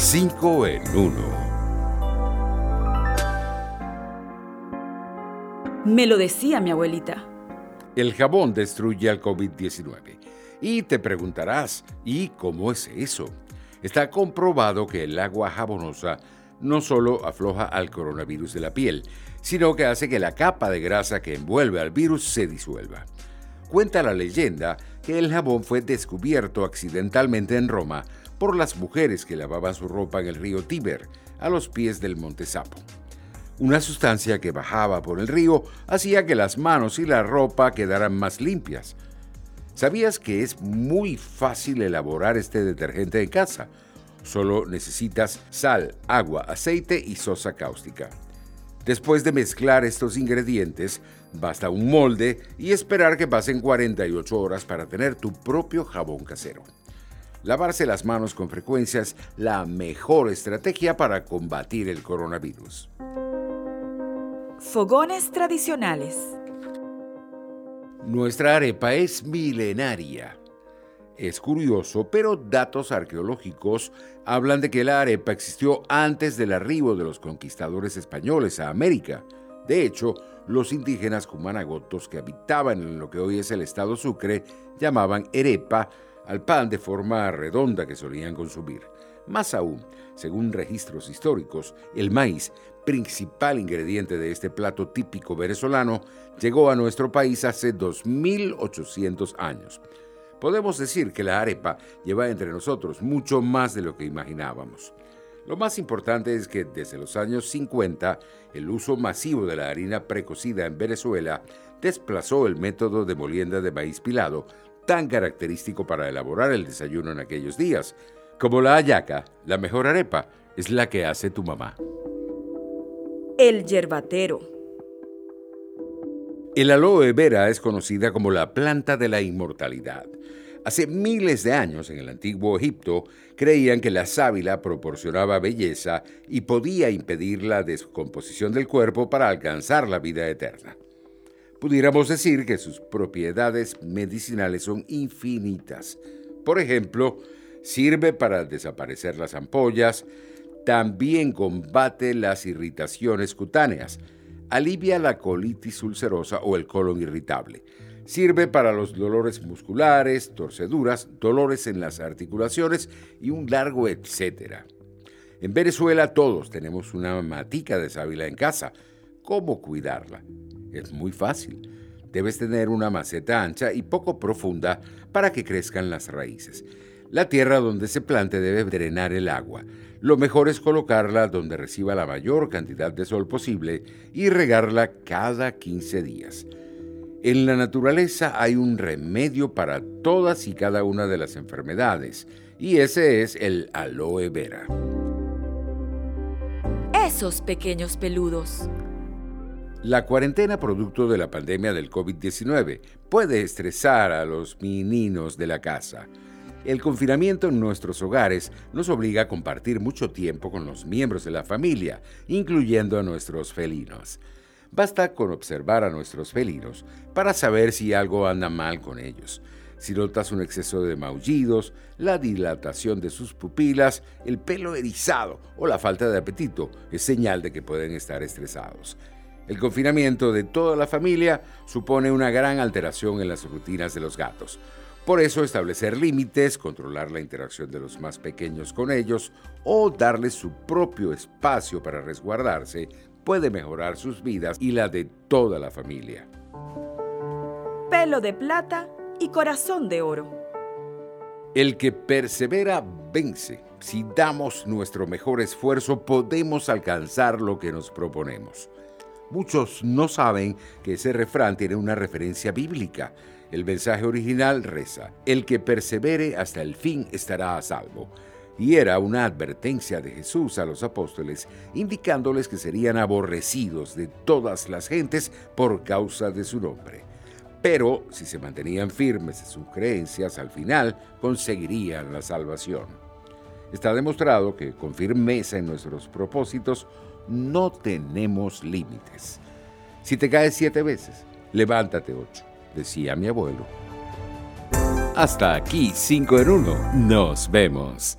5 en 1. Me lo decía mi abuelita. El jabón destruye al COVID-19. Y te preguntarás, ¿y cómo es eso? Está comprobado que el agua jabonosa no solo afloja al coronavirus de la piel, sino que hace que la capa de grasa que envuelve al virus se disuelva. Cuenta la leyenda que el jabón fue descubierto accidentalmente en Roma por las mujeres que lavaban su ropa en el río Tíber, a los pies del Monte Sapo. Una sustancia que bajaba por el río hacía que las manos y la ropa quedaran más limpias. ¿Sabías que es muy fácil elaborar este detergente en casa? Solo necesitas sal, agua, aceite y sosa cáustica. Después de mezclar estos ingredientes, basta un molde y esperar que pasen 48 horas para tener tu propio jabón casero. Lavarse las manos con frecuencia es la mejor estrategia para combatir el coronavirus. Fogones tradicionales. Nuestra arepa es milenaria. Es curioso, pero datos arqueológicos hablan de que la arepa existió antes del arribo de los conquistadores españoles a América. De hecho, los indígenas cumanagotos que habitaban en lo que hoy es el estado Sucre llamaban arepa al pan de forma redonda que solían consumir. Más aún, según registros históricos, el maíz, principal ingrediente de este plato típico venezolano, llegó a nuestro país hace 2.800 años. Podemos decir que la arepa lleva entre nosotros mucho más de lo que imaginábamos. Lo más importante es que desde los años 50 el uso masivo de la harina precocida en Venezuela desplazó el método de molienda de maíz pilado tan característico para elaborar el desayuno en aquellos días. Como la hallaca, la mejor arepa es la que hace tu mamá. El yerbatero. El aloe vera es conocida como la planta de la inmortalidad. Hace miles de años en el antiguo Egipto creían que la sábila proporcionaba belleza y podía impedir la descomposición del cuerpo para alcanzar la vida eterna. Pudiéramos decir que sus propiedades medicinales son infinitas. Por ejemplo, sirve para desaparecer las ampollas, también combate las irritaciones cutáneas, alivia la colitis ulcerosa o el colon irritable. Sirve para los dolores musculares, torceduras, dolores en las articulaciones y un largo etcétera. En Venezuela todos tenemos una matica de sábila en casa. ¿Cómo cuidarla? Es muy fácil. Debes tener una maceta ancha y poco profunda para que crezcan las raíces. La tierra donde se plante debe drenar el agua. Lo mejor es colocarla donde reciba la mayor cantidad de sol posible y regarla cada 15 días. En la naturaleza hay un remedio para todas y cada una de las enfermedades, y ese es el aloe vera. Esos pequeños peludos. La cuarentena producto de la pandemia del COVID-19 puede estresar a los meninos de la casa. El confinamiento en nuestros hogares nos obliga a compartir mucho tiempo con los miembros de la familia, incluyendo a nuestros felinos. Basta con observar a nuestros felinos para saber si algo anda mal con ellos. Si notas un exceso de maullidos, la dilatación de sus pupilas, el pelo erizado o la falta de apetito, es señal de que pueden estar estresados. El confinamiento de toda la familia supone una gran alteración en las rutinas de los gatos. Por eso establecer límites, controlar la interacción de los más pequeños con ellos o darles su propio espacio para resguardarse puede mejorar sus vidas y la de toda la familia. Pelo de plata y corazón de oro. El que persevera vence. Si damos nuestro mejor esfuerzo podemos alcanzar lo que nos proponemos. Muchos no saben que ese refrán tiene una referencia bíblica. El mensaje original reza, el que persevere hasta el fin estará a salvo. Y era una advertencia de Jesús a los apóstoles, indicándoles que serían aborrecidos de todas las gentes por causa de su nombre. Pero si se mantenían firmes en sus creencias, al final conseguirían la salvación. Está demostrado que con firmeza en nuestros propósitos no tenemos límites. Si te caes siete veces, levántate ocho, decía mi abuelo. Hasta aquí, cinco en uno. Nos vemos.